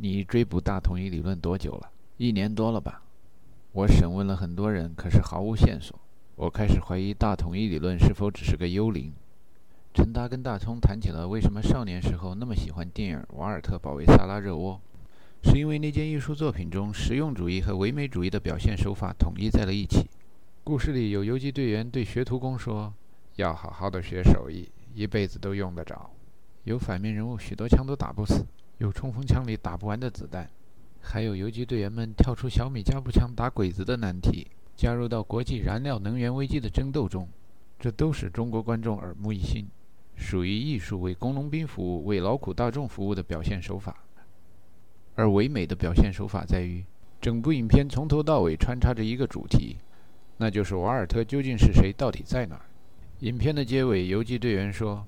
你追捕大统一理论多久了？一年多了吧。我审问了很多人，可是毫无线索。我开始怀疑大统一理论是否只是个幽灵。陈达跟大葱谈起了为什么少年时候那么喜欢电影《瓦尔特保卫萨拉热窝》，是因为那件艺术作品中实用主义和唯美主义的表现手法统一在了一起。故事里有游击队员对学徒工说：“要好好的学手艺，一辈子都用得着。”有反面人物，许多枪都打不死。有冲锋枪里打不完的子弹，还有游击队员们跳出小米加步枪打鬼子的难题，加入到国际燃料能源危机的争斗中，这都使中国观众耳目一新，属于艺术为工农兵服务、为劳苦大众服务的表现手法。而唯美的表现手法在于，整部影片从头到尾穿插着一个主题，那就是瓦尔特究竟是谁，到底在哪儿。影片的结尾，游击队员说：“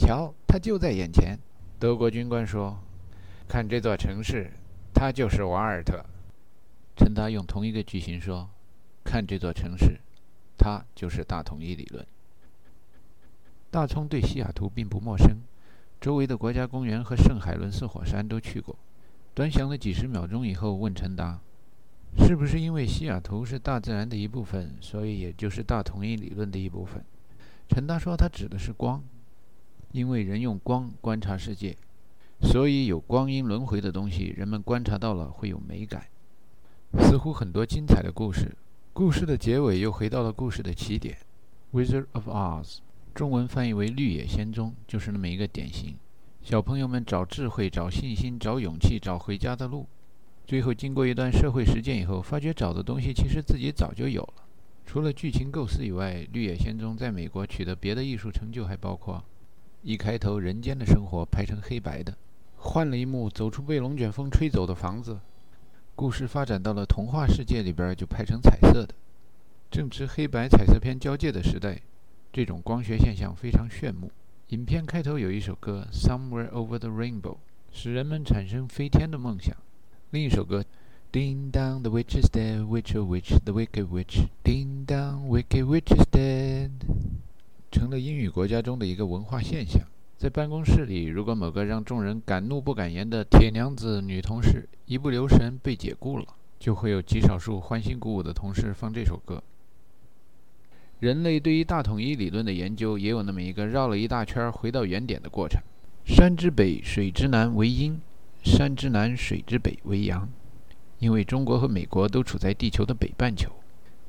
瞧，他就在眼前。”德国军官说。看这座城市，它就是瓦尔特。陈达用同一个句型说：“看这座城市，它就是大统一理论。”大葱对西雅图并不陌生，周围的国家公园和圣海伦斯火山都去过。端详了几十秒钟以后，问陈达：“是不是因为西雅图是大自然的一部分，所以也就是大统一理论的一部分？”陈达说：“他指的是光，因为人用光观察世界。”所以，有光阴轮回的东西，人们观察到了会有美感。似乎很多精彩的故事，故事的结尾又回到了故事的起点。《Wizard of Oz》中文翻译为《绿野仙踪》，就是那么一个典型。小朋友们找智慧、找信心、找勇气、找回家的路，最后经过一段社会实践以后，发觉找的东西其实自己早就有了。除了剧情构思以外，《绿野仙踪》在美国取得别的艺术成就，还包括一开头人间的生活拍成黑白的。换了一幕，走出被龙卷风吹走的房子。故事发展到了童话世界里边，就拍成彩色的。正值黑白彩色片交界的时代，这种光学现象非常炫目。影片开头有一首歌《Somewhere Over the Rainbow》，使人们产生飞天的梦想。另一首歌《Ding Dong the Witch is Dead, Witch oh Witch the Wicked Witch, Ding Dong Wicked Witch is Dead》，成了英语国家中的一个文化现象。在办公室里，如果某个让众人敢怒不敢言的铁娘子女同事一不留神被解雇了，就会有极少数欢欣鼓舞的同事放这首歌。人类对于大统一理论的研究，也有那么一个绕了一大圈回到原点的过程：山之北，水之南为阴；山之南，水之北为阳。因为中国和美国都处在地球的北半球，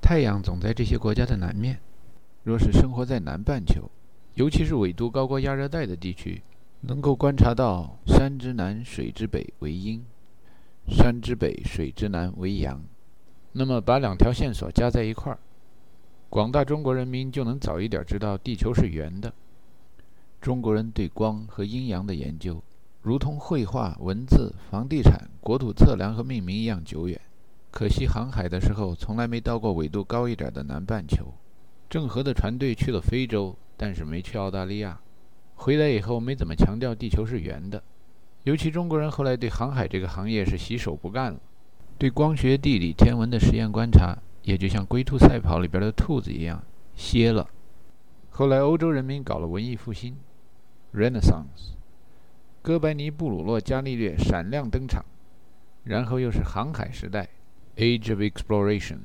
太阳总在这些国家的南面。若是生活在南半球，尤其是纬度高过亚热带的地区，能够观察到山之南水之北为阴，山之北水之南为阳。那么把两条线索加在一块儿，广大中国人民就能早一点知道地球是圆的。中国人对光和阴阳的研究，如同绘画、文字、房地产、国土测量和命名一样久远。可惜航海的时候从来没到过纬度高一点的南半球。郑和的船队去了非洲。但是没去澳大利亚，回来以后没怎么强调地球是圆的。尤其中国人后来对航海这个行业是洗手不干了，对光学、地理、天文的实验观察也就像龟兔赛跑里边的兔子一样歇了。后来欧洲人民搞了文艺复兴 （Renaissance），哥白尼、布鲁诺、伽利略闪亮登场，然后又是航海时代 （Age of Exploration），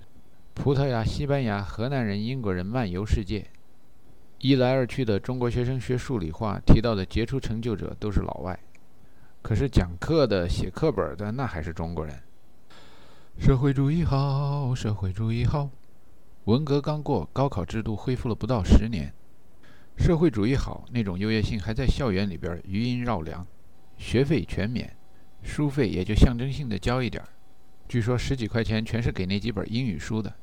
葡萄牙、西班牙、荷兰人、英国人漫游世界。一来二去的，中国学生学数理化提到的杰出成就者都是老外，可是讲课的、写课本的那还是中国人。社会主义好，社会主义好。文革刚过，高考制度恢复了不到十年，社会主义好那种优越性还在校园里边余音绕梁。学费全免，书费也就象征性的交一点。据说十几块钱全是给那几本英语书的，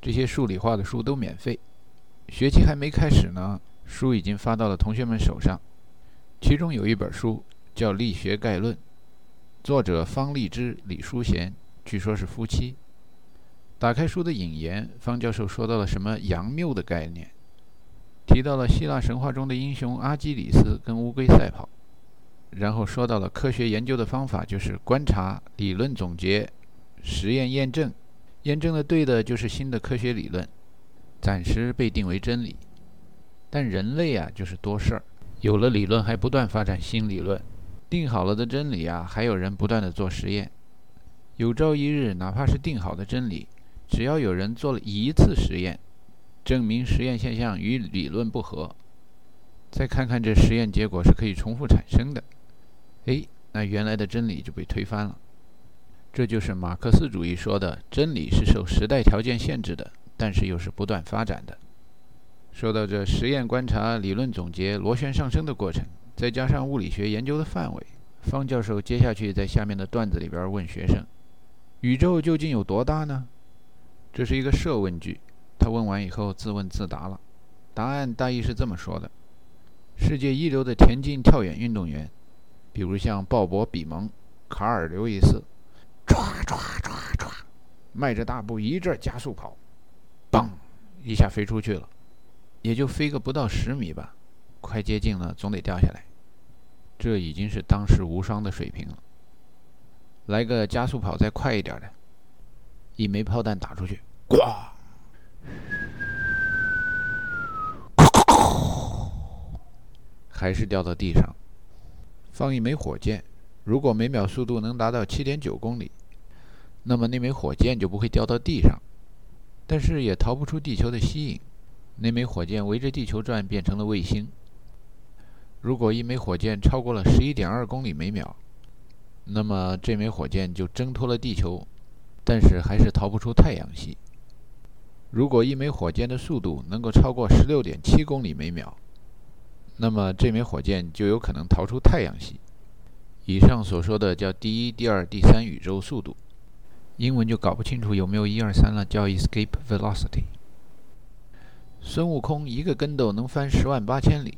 这些数理化的书都免费。学期还没开始呢，书已经发到了同学们手上。其中有一本书叫《力学概论》，作者方励之、李淑贤，据说是夫妻。打开书的引言，方教授说到了什么“阳谬”的概念，提到了希腊神话中的英雄阿基里斯跟乌龟赛跑，然后说到了科学研究的方法就是观察、理论总结、实验验证，验证的对的就是新的科学理论。暂时被定为真理，但人类啊就是多事儿，有了理论还不断发展新理论，定好了的真理啊，还有人不断的做实验。有朝一日，哪怕是定好的真理，只要有人做了一次实验，证明实验现象与理论不合，再看看这实验结果是可以重复产生的，哎，那原来的真理就被推翻了。这就是马克思主义说的真理是受时代条件限制的，但是又是不断发展的。说到这实验观察、理论总结、螺旋上升的过程，再加上物理学研究的范围，方教授接下去在下面的段子里边问学生：“宇宙究竟有多大呢？”这是一个设问句。他问完以后自问自答了，答案大意是这么说的：世界一流的田径跳远运动员，比如像鲍勃·比蒙、卡尔·刘易斯，唰唰唰唰，迈着大步一阵加速跑，嘣，一下飞出去了。也就飞个不到十米吧，快接近了，总得掉下来。这已经是当时无双的水平了。来个加速跑再快一点的，一枚炮弹打出去，呱，还是掉到地上。放一枚火箭，如果每秒速度能达到七点九公里，那么那枚火箭就不会掉到地上，但是也逃不出地球的吸引。那枚火箭围着地球转，变成了卫星。如果一枚火箭超过了十一点二公里每秒，那么这枚火箭就挣脱了地球，但是还是逃不出太阳系。如果一枚火箭的速度能够超过十六点七公里每秒，那么这枚火箭就有可能逃出太阳系。以上所说的叫第一、第二、第三宇宙速度，英文就搞不清楚有没有一二三了，叫 escape velocity。孙悟空一个跟斗能翻十万八千里。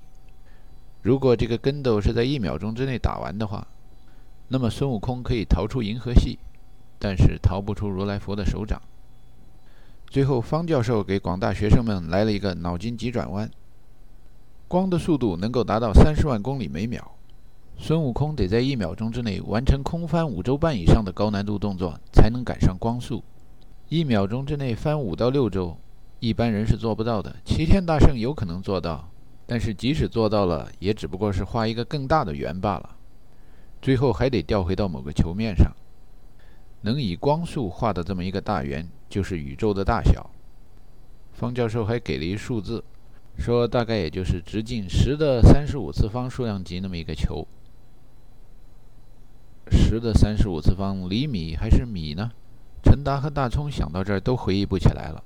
如果这个跟斗是在一秒钟之内打完的话，那么孙悟空可以逃出银河系，但是逃不出如来佛的手掌。最后，方教授给广大学生们来了一个脑筋急转弯：光的速度能够达到三十万公里每秒，孙悟空得在一秒钟之内完成空翻五周半以上的高难度动作，才能赶上光速。一秒钟之内翻五到六周。一般人是做不到的，齐天大圣有可能做到，但是即使做到了，也只不过是画一个更大的圆罢了，最后还得掉回到某个球面上。能以光速画的这么一个大圆，就是宇宙的大小。方教授还给了一数字，说大概也就是直径十的三十五次方数量级那么一个球。十的三十五次方，厘米还是米呢？陈达和大葱想到这儿都回忆不起来了。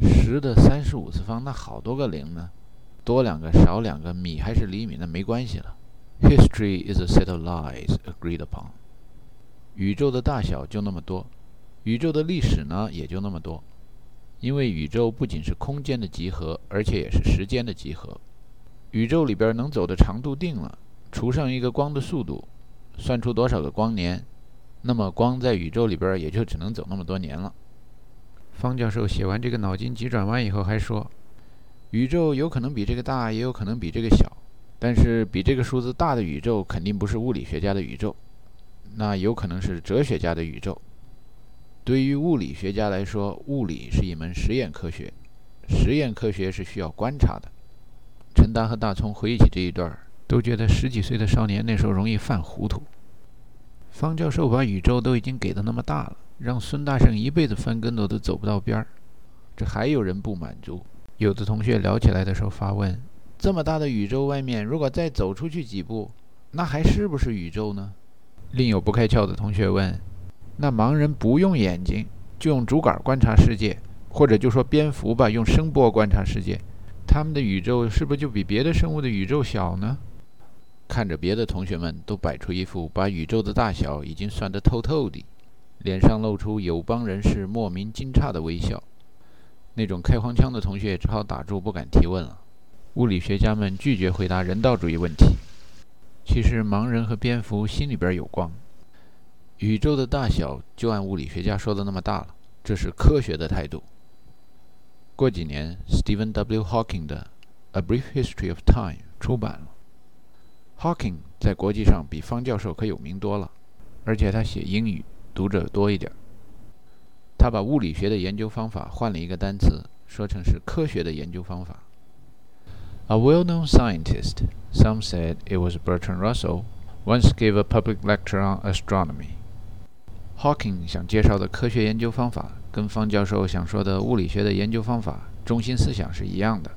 十的三十五次方，那好多个零呢，多两个少两个，米还是厘米，那没关系了。History is a set of lies agreed upon。宇宙的大小就那么多，宇宙的历史呢也就那么多。因为宇宙不仅是空间的集合，而且也是时间的集合。宇宙里边能走的长度定了，除上一个光的速度，算出多少个光年，那么光在宇宙里边也就只能走那么多年了。方教授写完这个脑筋急转弯以后，还说：“宇宙有可能比这个大，也有可能比这个小。但是比这个数字大的宇宙肯定不是物理学家的宇宙，那有可能是哲学家的宇宙。对于物理学家来说，物理是一门实验科学，实验科学是需要观察的。”陈达和大葱回忆起这一段，都觉得十几岁的少年那时候容易犯糊涂。方教授把宇宙都已经给的那么大了。让孙大圣一辈子翻跟头都走不到边儿，这还有人不满足。有的同学聊起来的时候发问：这么大的宇宙外面，如果再走出去几步，那还是不是宇宙呢？另有不开窍的同学问：那盲人不用眼睛，就用竹竿观察世界，或者就说蝙蝠吧，用声波观察世界，他们的宇宙是不是就比别的生物的宇宙小呢？看着别的同学们都摆出一副把宇宙的大小已经算得透透的。脸上露出友邦人士莫名惊诧的微笑，那种开黄腔的同学只好打住，不敢提问了。物理学家们拒绝回答人道主义问题。其实盲人和蝙蝠心里边有光。宇宙的大小就按物理学家说的那么大了，这是科学的态度。过几年，Stephen W. Hawking 的《A Brief History of Time》出版了。Hawking 在国际上比方教授可有名多了，而且他写英语。读者多一点。他把物理学的研究方法换了一个单词，说成是科学的研究方法。A well-known scientist, some said it was Bertrand Russell, once gave a public lecture on astronomy. Hawking 想介绍的科学研究方法，跟方教授想说的物理学的研究方法中心思想是一样的。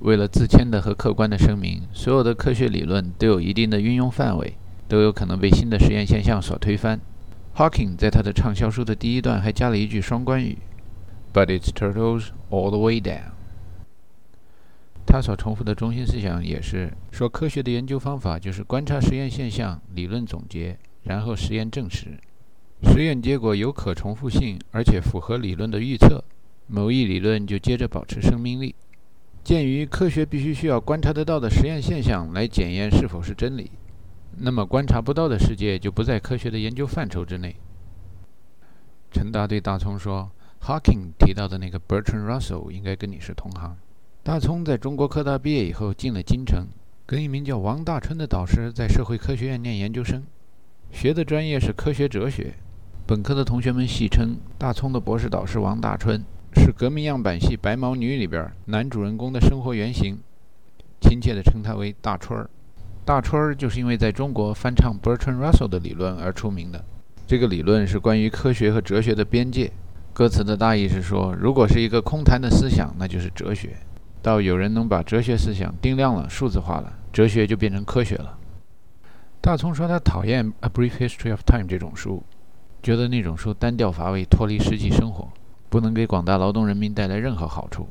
为了自谦的和客观的声明，所有的科学理论都有一定的运用范围，都有可能被新的实验现象所推翻。Hawking 在他的畅销书的第一段还加了一句双关语：“But it's turtles all the way down。”他所重复的中心思想也是说，科学的研究方法就是观察实验现象、理论总结，然后实验证实。实验结果有可重复性，而且符合理论的预测，某一理论就接着保持生命力。鉴于科学必须需要观察得到的实验现象来检验是否是真理，那么观察不到的世界就不在科学的研究范畴之内。陈达对大葱说：“Hawking 提到的那个 Bertrand Russell 应该跟你是同行。”大葱在中国科大毕业以后进了京城，跟一名叫王大春的导师在社会科学院念研究生，学的专业是科学哲学。本科的同学们戏称大葱的博士导师王大春是革命样板戏《白毛女》里边男主人公的生活原型，亲切地称他为大春儿。大春儿就是因为在中国翻唱 Bertrand Russell 的理论而出名的。这个理论是关于科学和哲学的边界。歌词的大意是说，如果是一个空谈的思想，那就是哲学。到有人能把哲学思想定量了、数字化了，哲学就变成科学了。大葱说他讨厌《A Brief History of Time》这种书，觉得那种书单调乏味、脱离实际生活，不能给广大劳动人民带来任何好处。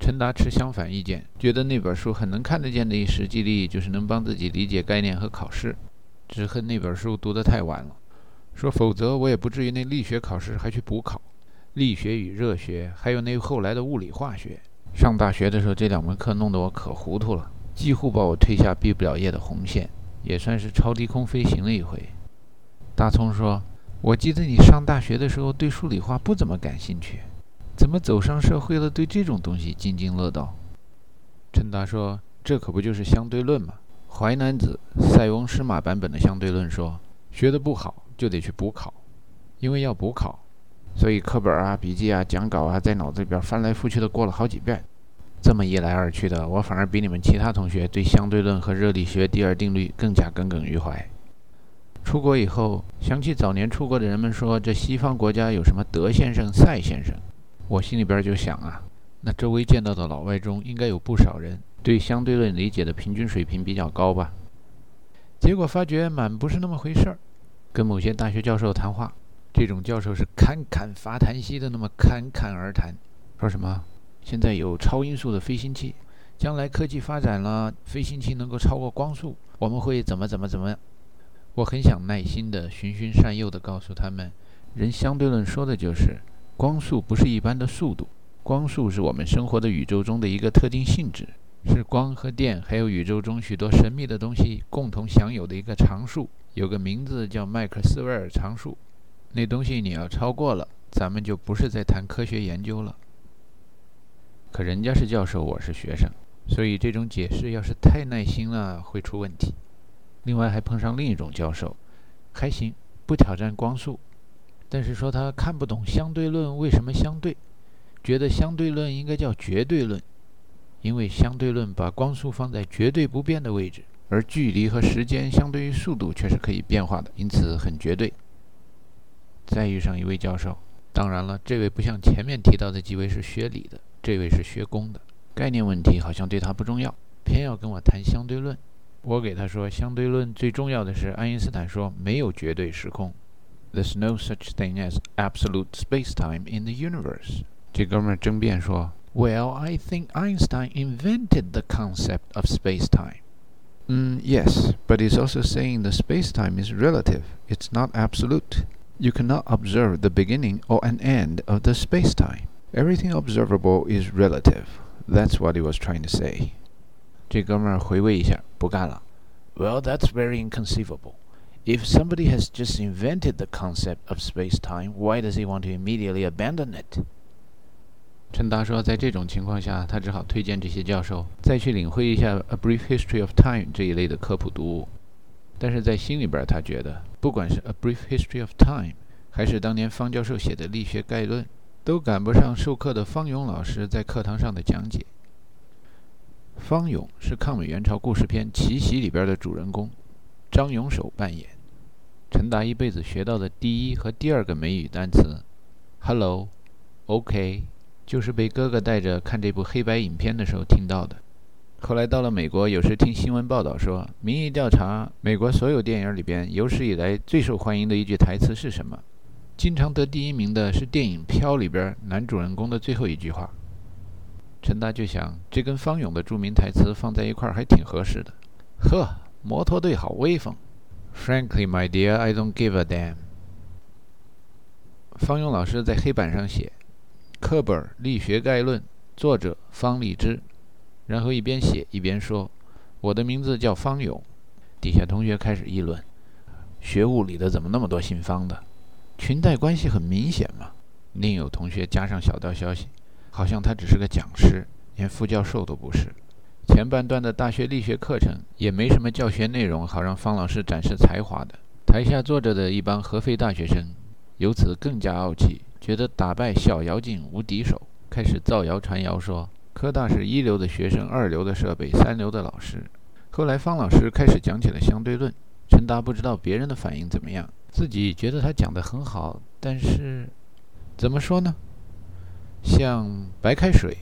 陈达持相反意见，觉得那本书很能看得见的一实际利益就是能帮自己理解概念和考试，只恨那本书读得太晚了。说否则我也不至于那力学考试还去补考，力学与热学，还有那后来的物理化学。上大学的时候，这两门课弄得我可糊涂了，几乎把我推下毕不了业的红线，也算是超低空飞行了一回。大葱说：“我记得你上大学的时候对数理化不怎么感兴趣，怎么走上社会了对这种东西津津乐道？”陈达说：“这可不就是相对论吗？淮南子、塞翁失马版本的相对论说，学得不好就得去补考，因为要补考。”所以课本啊、笔记啊、讲稿啊，在脑子里边翻来覆去的过了好几遍。这么一来二去的，我反而比你们其他同学对相对论和热力学第二定律更加耿耿于怀。出国以后，想起早年出国的人们说这西方国家有什么德先生、赛先生，我心里边就想啊，那周围见到的老外中应该有不少人对相对论理解的平均水平比较高吧？结果发觉满不是那么回事儿。跟某些大学教授谈话。这种教授是侃侃伐檀兮的那么侃侃而谈，说什么现在有超音速的飞行器，将来科技发展了，飞行器能够超过光速，我们会怎么怎么怎么样？我很想耐心的循循善诱的告诉他们，人相对论说的就是光速不是一般的速度，光速是我们生活的宇宙中的一个特定性质，是光和电还有宇宙中许多神秘的东西共同享有的一个常数，有个名字叫麦克斯韦尔常数。那东西你要超过了，咱们就不是在谈科学研究了。可人家是教授，我是学生，所以这种解释要是太耐心了会出问题。另外还碰上另一种教授，还行，不挑战光速，但是说他看不懂相对论为什么相对，觉得相对论应该叫绝对论，因为相对论把光速放在绝对不变的位置，而距离和时间相对于速度却是可以变化的，因此很绝对。再遇上一位教授，当然了，这位不像前面提到的几位是学理的，这位是学工的，概念问题好像对他不重要，偏要跟我谈相对论。我给他说，相对论最重要的是爱因斯坦说没有绝对时空，There's no such thing as absolute space-time in the universe。这哥们儿争辩说，Well, I think Einstein invented the concept of space-time。嗯，Yes, but he's also saying the space-time is relative. It's not absolute. You cannot observe the beginning or an end of the space-time. Everything observable is relative. That's what he was trying to say. 这哥们儿回味一下，不干了。Well, that's very inconceivable. If somebody has just invented the concept of space-time, why does he want to immediately abandon it? 陈达说，在这种情况下，他只好推荐这些教授再去领会一下《A Brief History of Time》这一类的科普读物。但是在心里边，他觉得，不管是《A Brief History of Time》，还是当年方教授写的《力学概论》，都赶不上授课的方勇老师在课堂上的讲解。方勇是抗美援朝故事片《奇袭》里边的主人公，张永守扮演。陈达一辈子学到的第一和第二个美语单词，Hello，OK，就是被哥哥带着看这部黑白影片的时候听到的。后来到了美国，有时听新闻报道说，民意调查，美国所有电影里边有史以来最受欢迎的一句台词是什么？经常得第一名的是电影《飘》里边男主人公的最后一句话。陈达就想，这跟方勇的著名台词放在一块儿还挺合适的。呵，摩托队好威风。Frankly, my dear, I don't give a damn。方勇老师在黑板上写：“课本《力学概论》，作者方励之。”然后一边写一边说：“我的名字叫方勇。”底下同学开始议论：“学物理的怎么那么多姓方的？裙带关系很明显嘛。”另有同学加上小道消息：“好像他只是个讲师，连副教授都不是。”前半段的大学力学课程也没什么教学内容，好让方老师展示才华的。台下坐着的一帮合肥大学生，由此更加傲气，觉得打败小姚劲无敌手，开始造谣传谣说科大是一流的学生、二流的设备、三流的老师。后来方老师开始讲起了相对论，陈达不知道别人的反应怎么样，自己觉得他讲得很好，但是怎么说呢？像白开水。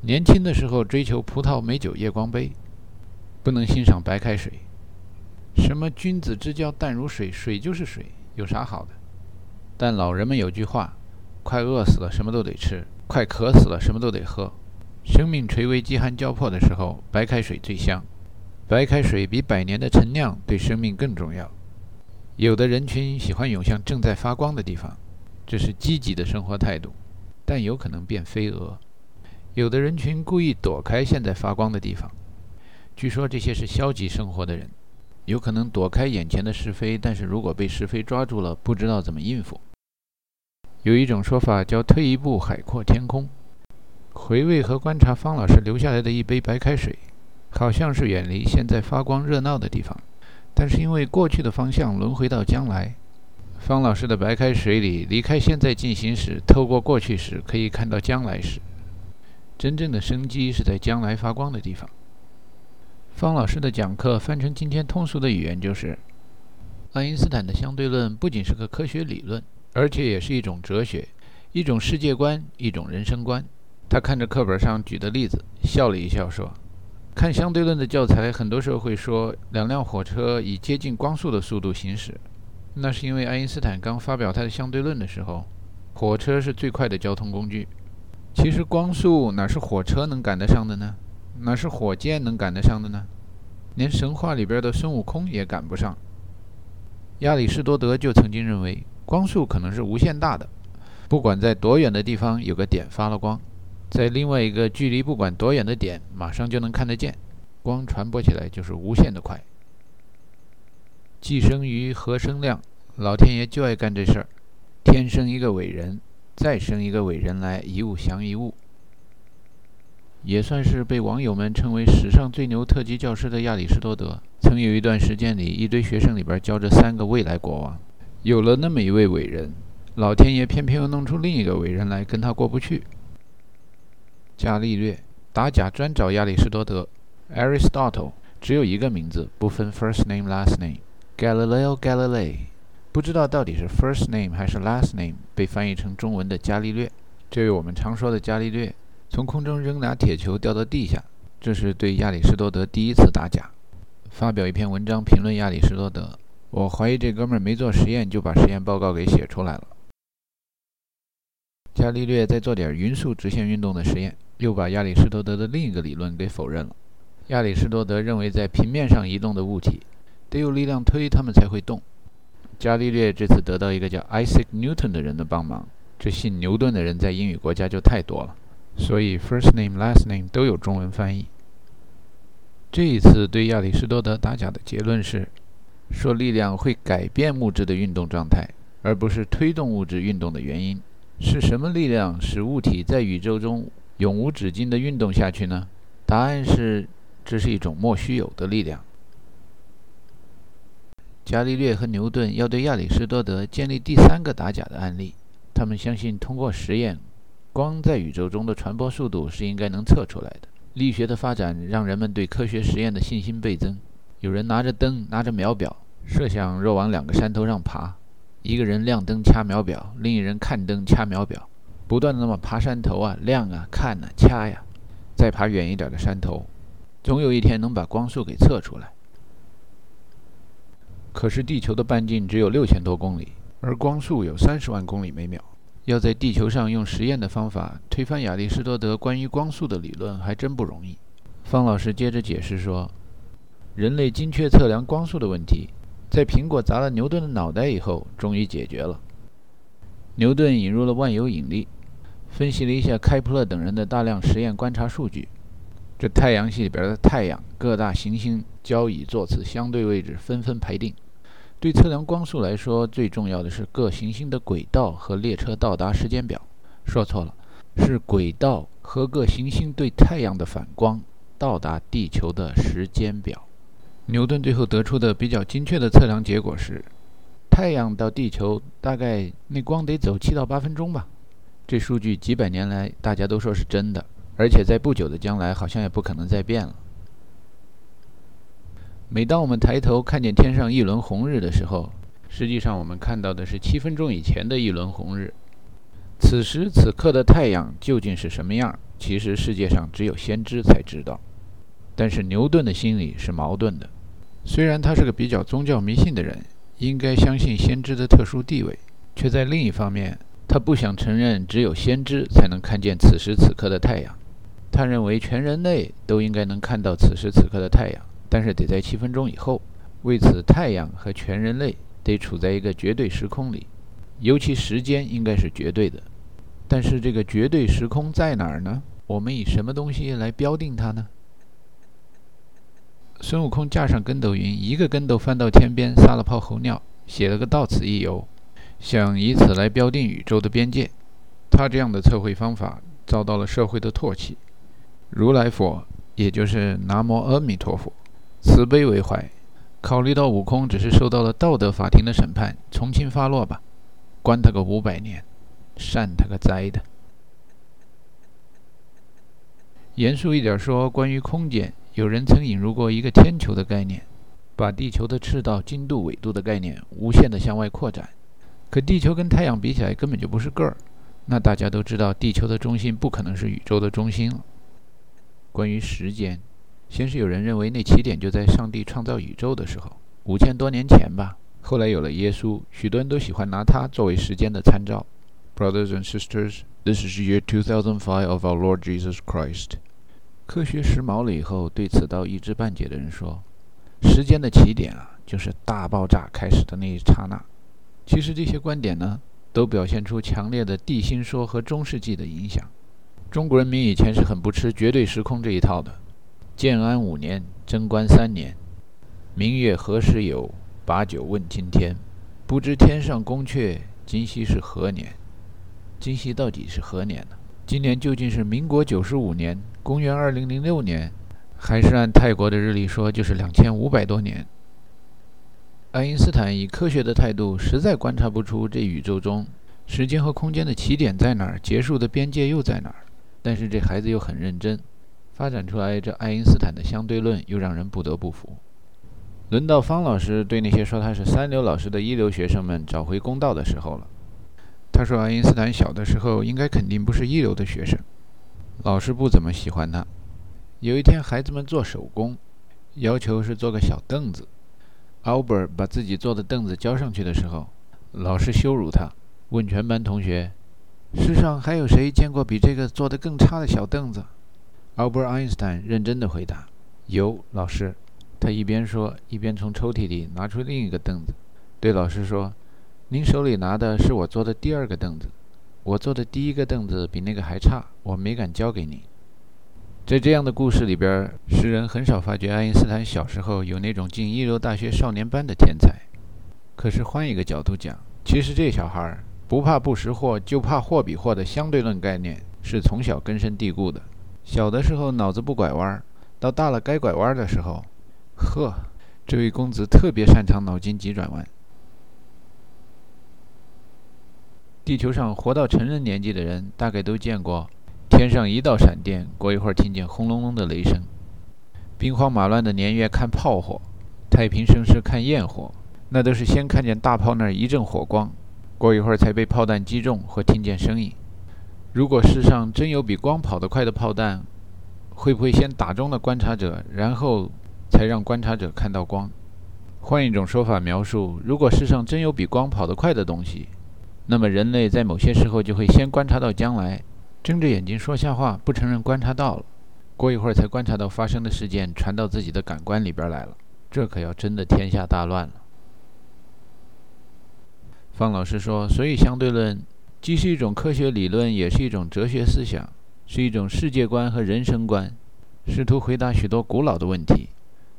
年轻的时候追求葡萄美酒夜光杯，不能欣赏白开水。什么君子之交淡如水，水就是水，有啥好的？但老人们有句话：快饿死了什么都得吃，快渴死了什么都得喝。生命垂危饥寒交迫的时候，白开水最香。白开水比百年的陈酿对生命更重要。有的人群喜欢涌向正在发光的地方，这是积极的生活态度，但有可能变飞蛾。有的人群故意躲开现在发光的地方，据说这些是消极生活的人，有可能躲开眼前的是非，但是如果被是非抓住了，不知道怎么应付。有一种说法叫“退一步海阔天空”。回味和观察方老师留下来的一杯白开水，好像是远离现在发光热闹的地方，但是因为过去的方向轮回到将来，方老师的白开水里，离开现在进行时，透过过去时，可以看到将来时。真正的生机是在将来发光的地方。方老师的讲课翻成今天通俗的语言就是：爱因斯坦的相对论不仅是个科学理论，而且也是一种哲学、一种世界观、一种人生观。他看着课本上举的例子，笑了一笑说：“看相对论的教材，很多时候会说两辆火车以接近光速的速度行驶，那是因为爱因斯坦刚发表他的相对论的时候，火车是最快的交通工具。”其实光速哪是火车能赶得上的呢？哪是火箭能赶得上的呢？连神话里边的孙悟空也赶不上。亚里士多德就曾经认为，光速可能是无限大的，不管在多远的地方有个点发了光，在另外一个距离不管多远的点，马上就能看得见，光传播起来就是无限的快。寄生于何生亮，老天爷就爱干这事儿，天生一个伟人。再生一个伟人来，一物降一物，也算是被网友们称为史上最牛特级教师的亚里士多德。曾有一段时间里，一堆学生里边教着三个未来国王。有了那么一位伟人，老天爷偏偏又弄出另一个伟人来，跟他过不去。伽利略打假专找亚里士多德，Aristotle 只有一个名字，不分 first name last name Galileo Galilei。不知道到底是 first name 还是 last name 被翻译成中文的伽利略。这位我们常说的伽利略，从空中扔俩铁球掉到地下，这是对亚里士多德第一次打假。发表一篇文章评论亚里士多德，我怀疑这哥们儿没做实验就把实验报告给写出来了。伽利略在做点匀速直线运动的实验，又把亚里士多德的另一个理论给否认了。亚里士多德认为，在平面上移动的物体得有力量推，它们才会动。伽利略这次得到一个叫 Isaac Newton 的人的帮忙，这姓牛顿的人在英语国家就太多了，所以 first name last name 都有中文翻译。这一次对亚里士多德打假的结论是，说力量会改变物质的运动状态，而不是推动物质运动的原因。是什么力量使物体在宇宙中永无止境地运动下去呢？答案是，这是一种莫须有的力量。伽利略和牛顿要对亚里士多德建立第三个打假的案例。他们相信，通过实验，光在宇宙中的传播速度是应该能测出来的。力学的发展让人们对科学实验的信心倍增。有人拿着灯，拿着秒表，设想若往两个山头上爬，一个人亮灯掐秒表，另一人看灯掐秒表，不断的那么爬山头啊，亮啊，看啊，掐呀，再爬远一点的山头，总有一天能把光速给测出来。可是地球的半径只有六千多公里，而光速有三十万公里每秒。要在地球上用实验的方法推翻亚里士多德关于光速的理论，还真不容易。方老师接着解释说，人类精确测量光速的问题，在苹果砸了牛顿的脑袋以后，终于解决了。牛顿引入了万有引力，分析了一下开普勒等人的大量实验观察数据。这太阳系里边的太阳、各大行星交椅座次相对位置纷纷排定。对测量光速来说，最重要的是各行星的轨道和列车到达时间表。说错了，是轨道和各行星对太阳的反光到达地球的时间表。牛顿最后得出的比较精确的测量结果是，太阳到地球大概那光得走七到八分钟吧。这数据几百年来大家都说是真的，而且在不久的将来好像也不可能再变了。每当我们抬头看见天上一轮红日的时候，实际上我们看到的是七分钟以前的一轮红日。此时此刻的太阳究竟是什么样？其实世界上只有先知才知道。但是牛顿的心里是矛盾的，虽然他是个比较宗教迷信的人，应该相信先知的特殊地位，却在另一方面，他不想承认只有先知才能看见此时此刻的太阳。他认为全人类都应该能看到此时此刻的太阳。但是得在七分钟以后，为此太阳和全人类得处在一个绝对时空里，尤其时间应该是绝对的。但是这个绝对时空在哪儿呢？我们以什么东西来标定它呢？孙悟空架上跟斗云，一个跟斗翻到天边，撒了泡猴尿，写了个到此一游，想以此来标定宇宙的边界。他这样的测绘方法遭到了社会的唾弃。如来佛，也就是南无阿弥陀佛。慈悲为怀，考虑到悟空只是受到了道德法庭的审判，从轻发落吧，关他个五百年，善他个哉的。严肃一点说，关于空间，有人曾引入过一个天球的概念，把地球的赤道、经度、纬度的概念无限的向外扩展。可地球跟太阳比起来，根本就不是个儿。那大家都知道，地球的中心不可能是宇宙的中心了。关于时间。先是有人认为那起点就在上帝创造宇宙的时候，五千多年前吧。后来有了耶稣，许多人都喜欢拿它作为时间的参照。Brothers and sisters, this is year 2005 of our Lord Jesus Christ。科学时髦了以后，对此倒一知半解的人说，时间的起点啊，就是大爆炸开始的那一刹那。其实这些观点呢，都表现出强烈的地心说和中世纪的影响。中国人民以前是很不吃绝对时空这一套的。建安五年，贞观三年，明月何时有？把酒问青天。不知天上宫阙，今夕是何年？今夕到底是何年呢？今年究竟是民国九十五年，公元二零零六年，还是按泰国的日历说就是两千五百多年？爱因斯坦以科学的态度，实在观察不出这宇宙中时间和空间的起点在哪儿，结束的边界又在哪儿。但是这孩子又很认真。发展出来这爱因斯坦的相对论，又让人不得不服。轮到方老师对那些说他是三流老师的一流学生们找回公道的时候了。他说，爱因斯坦小的时候应该肯定不是一流的学生，老师不怎么喜欢他。有一天，孩子们做手工，要求是做个小凳子。Albert 把自己做的凳子交上去的时候，老师羞辱他，问全班同学：“世上还有谁见过比这个做的更差的小凳子？” Albert Einstein 认真地回答：“有老师。”他一边说，一边从抽屉里拿出另一个凳子，对老师说：“您手里拿的是我做的第二个凳子，我做的第一个凳子比那个还差，我没敢交给您。”在这样的故事里边，诗人很少发觉爱因斯坦小时候有那种进一流大学少年班的天才。可是换一个角度讲，其实这小孩不怕不识货，就怕货比货的相对论概念是从小根深蒂固的。小的时候脑子不拐弯，到大了该拐弯的时候，呵，这位公子特别擅长脑筋急转弯。地球上活到成人年纪的人，大概都见过天上一道闪电，过一会儿听见轰隆隆的雷声；兵荒马乱的年月看炮火，太平盛世看焰火，那都是先看见大炮那儿一阵火光，过一会儿才被炮弹击中或听见声音。如果世上真有比光跑得快的炮弹，会不会先打中了观察者，然后才让观察者看到光？换一种说法描述：如果世上真有比光跑得快的东西，那么人类在某些时候就会先观察到将来，睁着眼睛说瞎话，不承认观察到了，过一会儿才观察到发生的事件传到自己的感官里边来了。这可要真的天下大乱了。方老师说：“所以相对论既是一种科学理论，也是一种哲学思想，是一种世界观和人生观，试图回答许多古老的问题，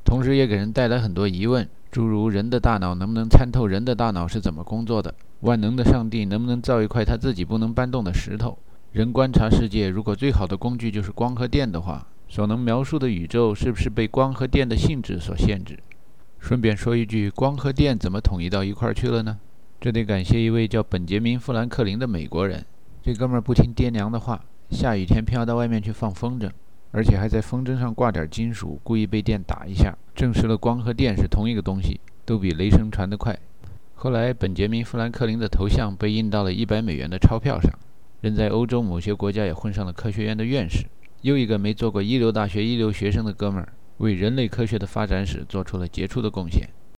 同时也给人带来很多疑问。”诸如人的大脑能不能参透人的大脑是怎么工作的？万能的上帝能不能造一块他自己不能搬动的石头？人观察世界，如果最好的工具就是光和电的话，所能描述的宇宙是不是被光和电的性质所限制？顺便说一句，光和电怎么统一到一块去了呢？这得感谢一位叫本杰明·富兰克林的美国人。这哥们儿不听爹娘的话，下雨天偏要到外面去放风筝。而且还在风筝上挂点金属，故意被电打一下，证实了光和电是同一个东西，都比雷声传得快。后来，本杰明·富兰克林的头像被印到了一百美元的钞票上，人在欧洲某些国家也混上了科学院的院士。又一个没做过一流大学一流学生的哥们儿，为人类科学的发展史做出了杰出的贡献。